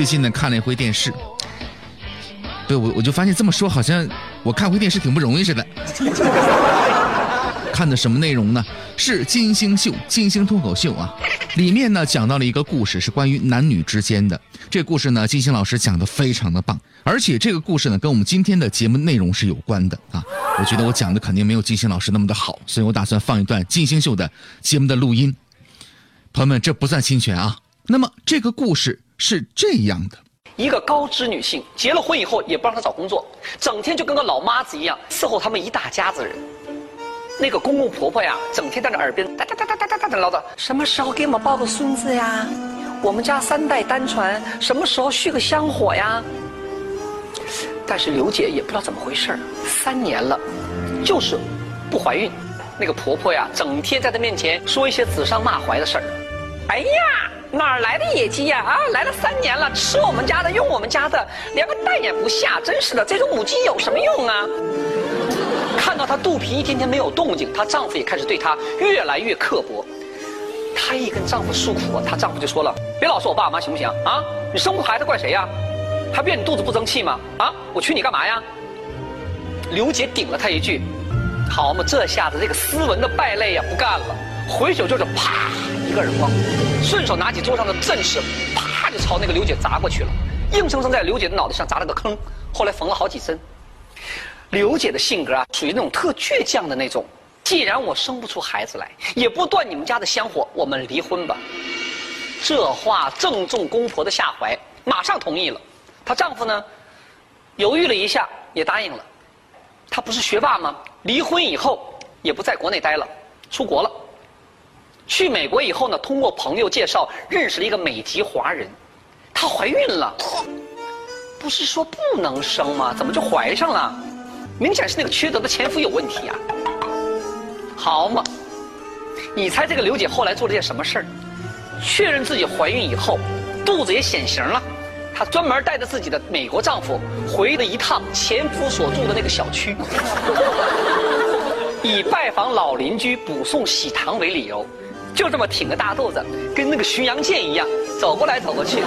最近呢看了一回电视，对我我就发现这么说好像我看回电视挺不容易似的。看的什么内容呢？是金星秀，金星脱口秀啊。里面呢讲到了一个故事，是关于男女之间的。这故事呢，金星老师讲的非常的棒，而且这个故事呢跟我们今天的节目内容是有关的啊。我觉得我讲的肯定没有金星老师那么的好，所以我打算放一段金星秀的节目的录音。朋友们，这不算侵权啊。那么这个故事是这样的：一个高知女性结了婚以后也不让她找工作，整天就跟个老妈子一样伺候他们一大家子人。那个公公婆婆呀，整天在那耳边哒哒哒哒哒哒哒的唠叨，什么时候给我们抱个孙子呀？我们家三代单传，什么时候续个香火呀？但是刘姐也不知道怎么回事三年了，就是不怀孕。那个婆婆呀，整天在她面前说一些指桑骂槐的事儿。哎呀，哪儿来的野鸡呀？啊，来了三年了，吃我们家的，用我们家的，连个蛋也不下，真是的，这种母鸡有什么用啊？看到她肚皮一天天没有动静，她丈夫也开始对她越来越刻薄。她一跟丈夫诉苦，她丈夫就说了：“别老说我爸妈行不行啊？你生不孩子怪谁呀？还怨你肚子不争气吗？啊，我娶你干嘛呀？”刘姐顶了他一句：“好嘛，这下子这个斯文的败类呀不干了，回手就是啪一个耳光，顺手拿起桌上的正事，啪就朝那个刘姐砸过去了，硬生生在刘姐的脑袋上砸了个坑，后来缝了好几针。”刘姐的性格啊，属于那种特倔强的那种。既然我生不出孩子来，也不断你们家的香火，我们离婚吧。这话正中公婆的下怀，马上同意了。她丈夫呢，犹豫了一下，也答应了。他不是学霸吗？离婚以后也不在国内待了，出国了。去美国以后呢，通过朋友介绍认识了一个美籍华人，她怀孕了。不是说不能生吗？怎么就怀上了？明显是那个缺德的前夫有问题啊！好嘛，你猜这个刘姐后来做了件什么事儿？确认自己怀孕以后，肚子也显形了，她专门带着自己的美国丈夫回了一趟前夫所住的那个小区，以拜访老邻居、补送喜糖为理由，就这么挺个大肚子，跟那个巡洋舰一样走过来走过去。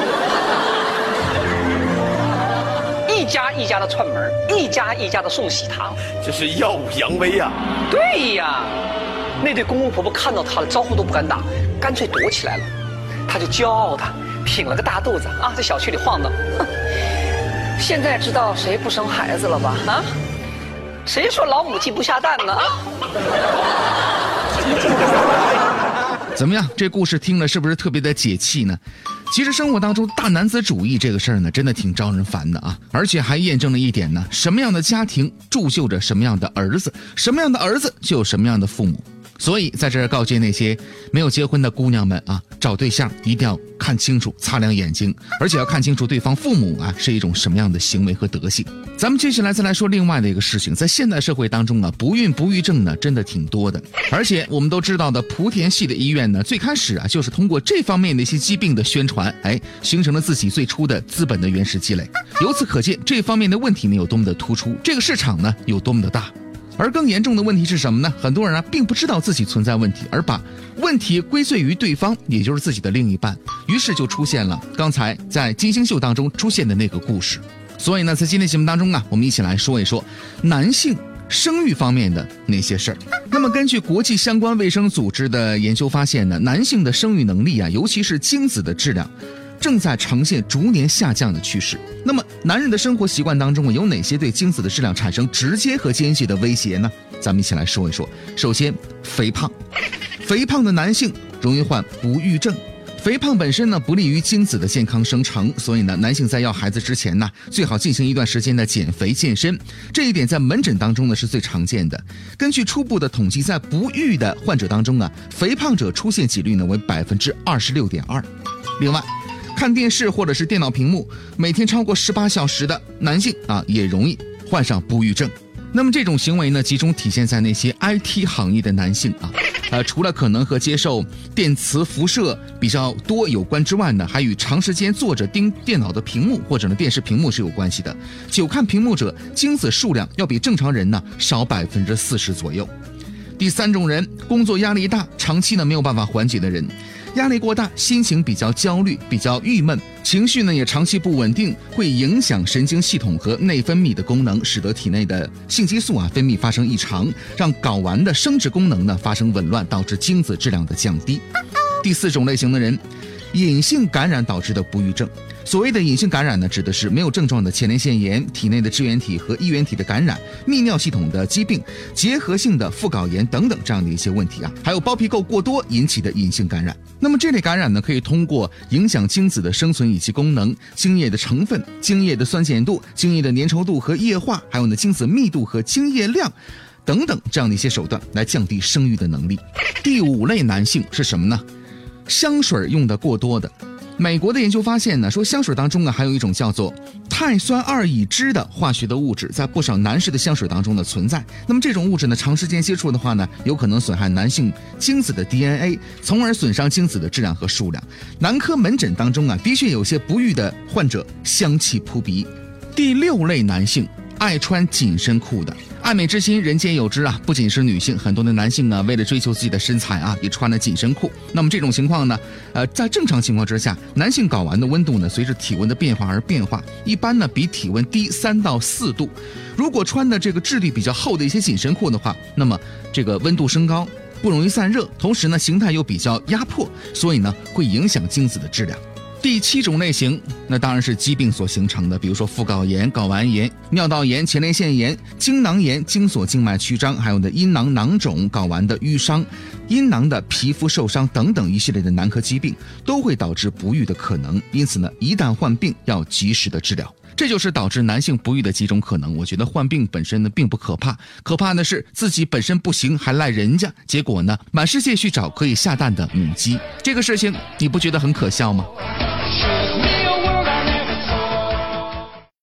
一家一家的串门，一家一家的送喜糖，这是耀武扬威呀！对呀，那对公公婆婆看到他了，招呼都不敢打，干脆躲起来了。他就骄傲的挺了个大肚子啊，在小区里晃荡。现在知道谁不生孩子了吧？啊，谁说老母鸡不下蛋呢？啊？怎么样？这故事听了是不是特别的解气呢？其实生活当中大男子主义这个事儿呢，真的挺招人烦的啊！而且还验证了一点呢：什么样的家庭铸就着什么样的儿子，什么样的儿子就有什么样的父母。所以在这儿告诫那些没有结婚的姑娘们啊，找对象一定要看清楚、擦亮眼睛，而且要看清楚对方父母啊是一种什么样的行为和德性。咱们接下来再来说另外的一个事情，在现代社会当中啊，不孕不育症呢真的挺多的，而且我们都知道的莆田系的医院呢，最开始啊就是通过这方面的一些疾病的宣传，哎，形成了自己最初的资本的原始积累。由此可见，这方面的问题呢有多么的突出，这个市场呢有多么的大。而更严重的问题是什么呢？很多人啊，并不知道自己存在问题，而把问题归罪于对方，也就是自己的另一半，于是就出现了刚才在金星秀当中出现的那个故事。所以呢，在今天节目当中啊，我们一起来说一说男性生育方面的那些事儿。那么，根据国际相关卫生组织的研究发现呢，男性的生育能力啊，尤其是精子的质量。正在呈现逐年下降的趋势。那么，男人的生活习惯当中啊，有哪些对精子的质量产生直接和间接的威胁呢？咱们一起来说一说。首先，肥胖，肥胖的男性容易患不育症。肥胖本身呢，不利于精子的健康生成，所以呢，男性在要孩子之前呢，最好进行一段时间的减肥健身。这一点在门诊当中呢是最常见的。根据初步的统计，在不育的患者当中啊，肥胖者出现几率呢为百分之二十六点二。另外，看电视或者是电脑屏幕，每天超过十八小时的男性啊，也容易患上不育症。那么这种行为呢，集中体现在那些 IT 行业的男性啊，呃，除了可能和接受电磁辐射比较多有关之外呢，还与长时间坐着盯电脑的屏幕或者呢电视屏幕是有关系的。久看屏幕者，精子数量要比正常人呢少百分之四十左右。第三种人，工作压力大，长期呢没有办法缓解的人。压力过大，心情比较焦虑，比较郁闷，情绪呢也长期不稳定，会影响神经系统和内分泌的功能，使得体内的性激素啊分泌发生异常，让睾丸的生殖功能呢发生紊乱，导致精子质量的降低。第四种类型的人。隐性感染导致的不育症，所谓的隐性感染呢，指的是没有症状的前列腺炎、体内的支原体和衣原体的感染、泌尿系统的疾病、结核性的副睾炎等等这样的一些问题啊，还有包皮垢过多引起的隐性感染。那么这类感染呢，可以通过影响精子的生存以及功能、精液的成分、精液的酸碱度、精液的粘稠度和液化，还有呢精子密度和精液量等等这样的一些手段来降低生育的能力。第五类男性是什么呢？香水用的过多的，美国的研究发现呢，说香水当中啊，还有一种叫做碳酸二乙酯的化学的物质，在不少男士的香水当中呢存在。那么这种物质呢，长时间接触的话呢，有可能损害男性精子的 DNA，从而损伤精子的质量和数量。男科门诊当中啊，的确有些不育的患者香气扑鼻。第六类男性爱穿紧身裤的。爱美之心，人皆有之啊！不仅是女性，很多的男性啊，为了追求自己的身材啊，也穿了紧身裤。那么这种情况呢，呃，在正常情况之下，男性睾丸的温度呢，随着体温的变化而变化，一般呢比体温低三到四度。如果穿的这个质地比较厚的一些紧身裤的话，那么这个温度升高，不容易散热，同时呢形态又比较压迫，所以呢会影响精子的质量。第七种类型，那当然是疾病所形成的，比如说副睾炎、睾丸炎、尿道炎、前列腺炎、精囊炎、精索静脉曲张，还有呢阴囊囊肿、睾丸的淤伤、阴囊的皮肤受伤等等一系列的男科疾病，都会导致不育的可能。因此呢，一旦患病，要及时的治疗。这就是导致男性不育的几种可能。我觉得患病本身呢并不可怕，可怕的是自己本身不行还赖人家，结果呢满世界去找可以下蛋的母鸡，这个事情你不觉得很可笑吗？